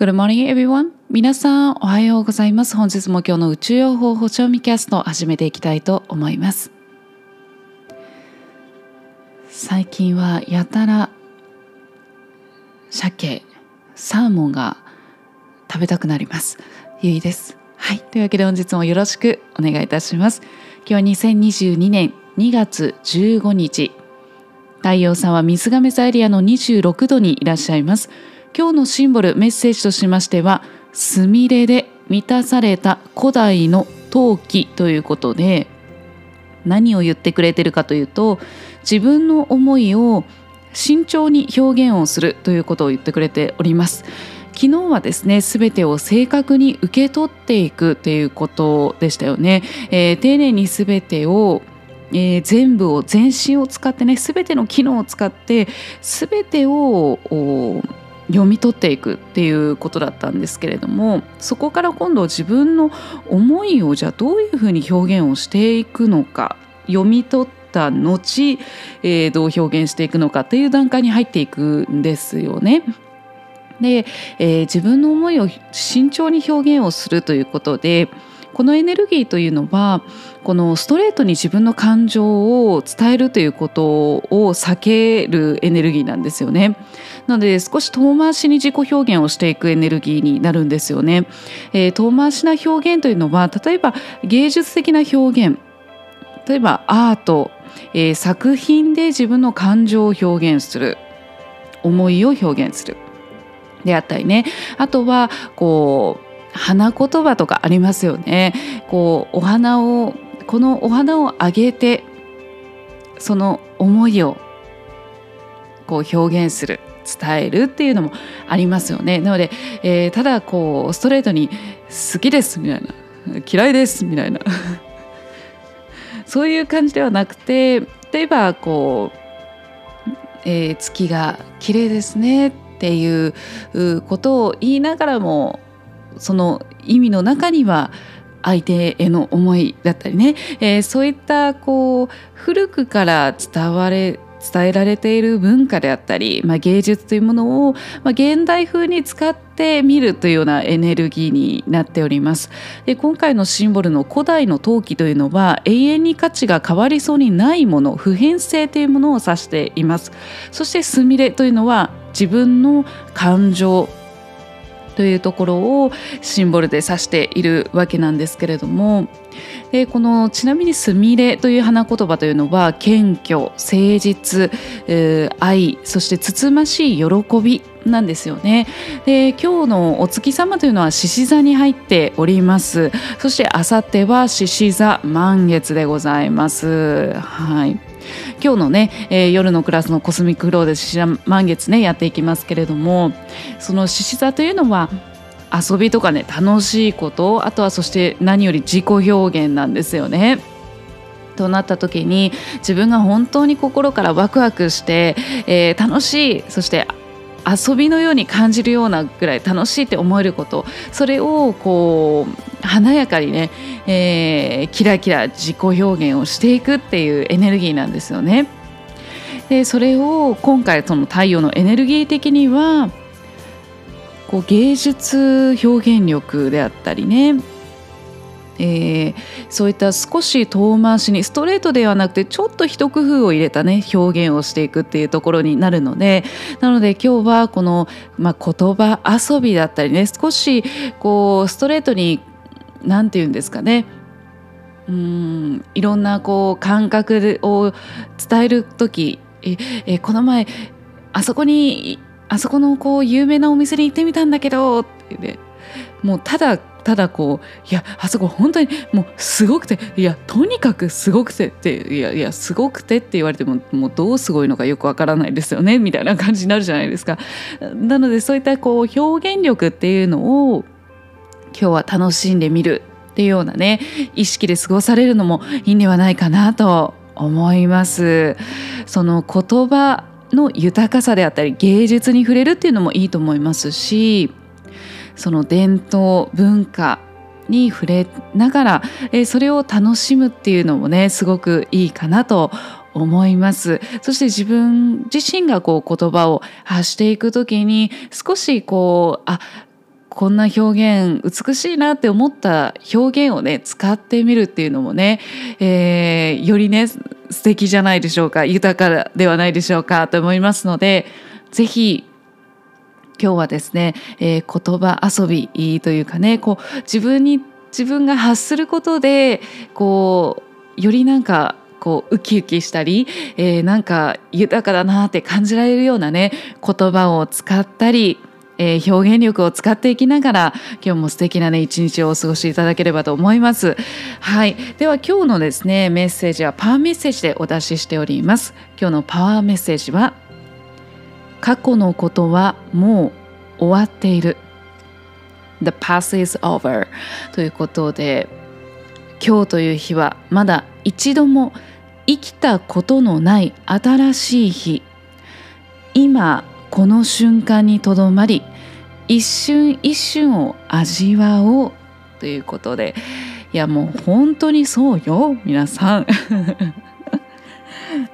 Good morning everyone. 皆さんおはようございます。本日も今日の宇宙予報保証ミキャストを始めていきたいと思います。最近はやたら鮭サーモンが食べたくなります。ゆいです。はい。というわけで本日もよろしくお願いいたします。今日は2022年2月15日。太陽さんは水亀座エリアの26度にいらっしゃいます。今日のシンボルメッセージとしましてはすみれで満たされた古代の陶器ということで何を言ってくれてるかというと自分の思いを慎重に表現をするということを言ってくれております。昨日はですね全てを正確に受け取っていくということでしたよね、えー、丁寧に全てをえー、全部を全身を使ってね全ての機能を使って全てを読み取っていくっていうことだったんですけれどもそこから今度自分の思いをじゃあどういうふうに表現をしていくのか読み取った後、えー、どう表現していくのかっていう段階に入っていくんですよね。で、えー、自分の思いを慎重に表現をするということでこのエネルギーというのはこのストレートに自分の感情を伝えるということを避けるエネルギーなんですよね。なので少し遠回しに自己表現をしていくエネルギーになるんですよね。えー、遠回しな表現というのは例えば芸術的な表現。例えばアート、えー、作品で自分の感情を表現する。思いを表現する。であったりね。あとはこう花言葉とかありますよね。こうお花をこのお花をあげてその思いをこう表現する伝えるっていうのもありますよね。なので、えー、ただこうストレートに「好きです」みたいな「嫌いです」みたいな。そういう感じではなくて例えばこう、えー、月が綺麗ですねっていうことを言いながらもその意味の中には相手への思いだったりね、えー、そういったこう古くから伝われ伝えられている文化であったり、まあ、芸術というものを、まあ、現代風に使ってみるというようなエネルギーになっております。で今回のシンボルの古代の陶器というのは永遠に価値が変わりそうにないもの普遍性というものを指しています。そしてすみれというのは自分の感情というところをシンボルで指しているわけなんですけれども。でこのちなみに「すみれ」という花言葉というのは謙虚誠実、愛そしてつつましい喜びなんですよね。で今日のお月様というのは獅子座に入っております。そしてあさっては獅子座満月でございます。はい。今日のね、えー、夜のクラスのコスミックフローで獅子座満月ねやっていきますけれどもその獅子座というのは遊びとかね楽しいことあとはそして何より自己表現なんですよね。となった時に自分が本当に心からワクワクして、えー、楽しいそして遊びのように感じるようなぐらい楽しいって思えることそれをこう華やかにね、えー、キラキラ自己表現をしていくっていうエネルギーなんですよね。でそれを今回その太陽のエネルギー的にはこう芸術表現力であったりねえー、そういった少し遠回しにストレートではなくてちょっと一工夫を入れたね表現をしていくっていうところになるのでなので今日はこの、まあ、言葉遊びだったりね少しこうストレートに何て言うんですかねうんいろんなこう感覚を伝える時ええこの前あそこにあそこのこう有名なお店に行ってみたんだけどって、ね、もうただただこういやあそこ本当にもうすごくていやとにかくすごくてっていやいやすごくてって言われてももうどうすごいのかよくわからないですよねみたいな感じになるじゃないですか。なのでそういったこう表現力っていうのを今日は楽しんでみるっていうようなね意識で過ごされるのもいいんではないかなと思います。その言葉の豊かさであったり芸術に触れるっていうのもいいと思いますしその伝統文化に触れながら、えそれを楽しむっていうのもねすごくいいかなと思います。そして自分自身がこう言葉を発していく時に少しこうあこんな表現美しいなって思った表現をね使ってみるっていうのもね、えー、よりね素敵じゃないでしょうか。豊かではないでしょうかと思いますので是非今日はですね、えー、言葉遊びというかねこう自分に自分が発することでこうよりなんかこうウキウキしたり、えー、なんか豊かだなって感じられるようなね言葉を使ったりえー、表現力を使っていきながら今日も素敵なね一日をお過ごしいただければと思います。はい。では今日のですねメッセージはパワーメッセージでお出ししております。今日のパワーメッセージは過去のことはもう終わっている。The past is over ということで今日という日はまだ一度も生きたことのない新しい日。今この瞬間にとどまり一瞬一瞬を味わおうということで。いやもう本当にそうよ皆さん。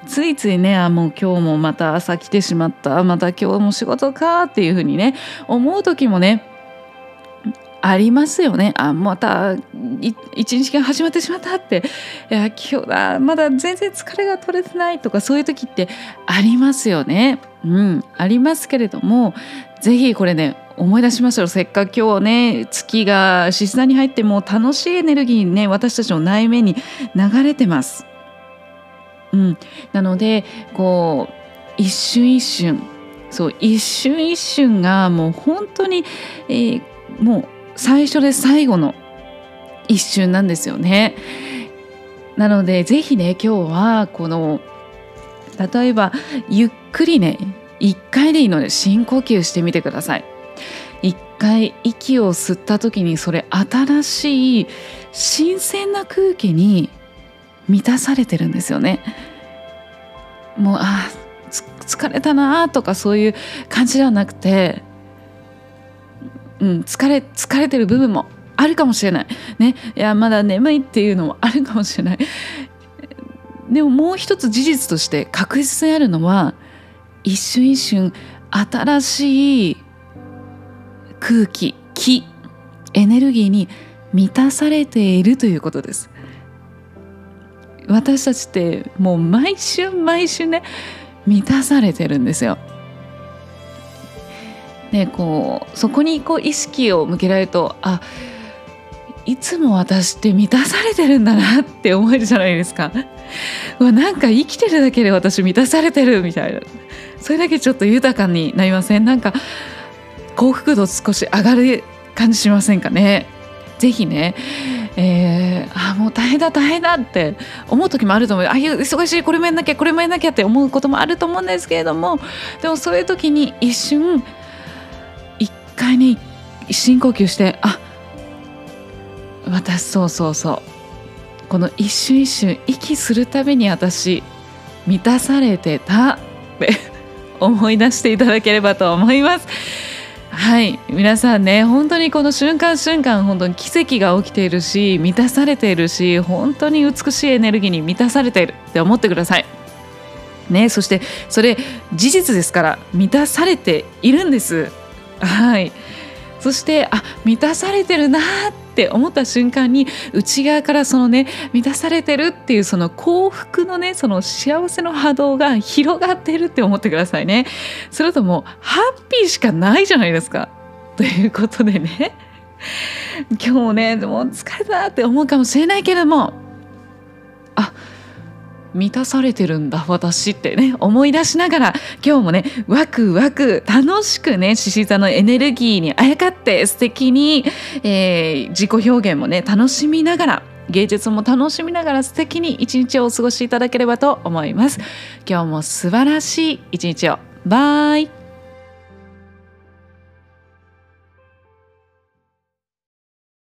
ついついねあもう今日もまた朝来てしまったまた今日も仕事かっていうふうにね思う時もねありますよねあまた一日が始まってしまったっていや今日だまだ全然疲れが取れてないとかそういう時ってありますよね。うん、ありますけれども是非これね思い出しましょうせっかく今日ね月が獅子座に入っても楽しいエネルギーね私たちの内面に流れてます。うん、なのでこう一瞬一瞬そう一瞬一瞬がもう本当に、えー、もう最初で最後の一瞬なんですよね。なのでぜひね今日はこの例えばゆっくりね一回でいいので深呼吸してみてください。一回息を吸った時にそれ新しい新鮮な空気に満たされてるんですよね。もうあ疲れたなとかそういう感じではなくてうん、疲れ疲れてる部分もあるかもしれない。ね、いやまだ眠いっていうのもあるかもしれない。でももう一つ事実として確実にあるのは一瞬一瞬新しい空気気エネルギーに満たされているということです。私たちってもう毎週毎週ね満たされてるんですよ。ね、こうそこにこう意識を向けられるとあいつも私って満たされてるんだなって思えるじゃないですか。うわなんか生きてるだけで私満たされてるみたいなそれだけちょっと豊かになりません？なんか幸福度少し上がる感じしませんかね？ぜひね、えー、あもう大変だ大変だって思う時もあると思うああいう忙しいこれもやんなきゃこれもやんなきゃって思うこともあると思うんですけれどもでもそういう時に一瞬一回に深呼吸してあ私そうそうそうこの一瞬一瞬息するたびに私満たされてたって思い出していただければと思います。はい。皆さんね本当にこの瞬間瞬間本当に奇跡が起きているし満たされているし本当に美しいエネルギーに満たされているって思ってください。ね、そしてそれ事実ですから満たされているんです。はい。そしてあ満たされてるなっって思った瞬間に内側からそのね満たされてるっていうその幸福のねその幸せの波動が広がってるって思ってくださいね。それともハッピーしかないじゃないですか。ということでね。今日ねでも疲れたって思うかもしれないけれども満たされてるんだ私ってね思い出しながら今日もねワクワク楽しくね獅子座のエネルギーにあやかって素敵に、えー、自己表現もね楽しみながら芸術も楽しみながら素敵に一日をお過ごしいただければと思います。今日も素晴らしい一日を。バイ。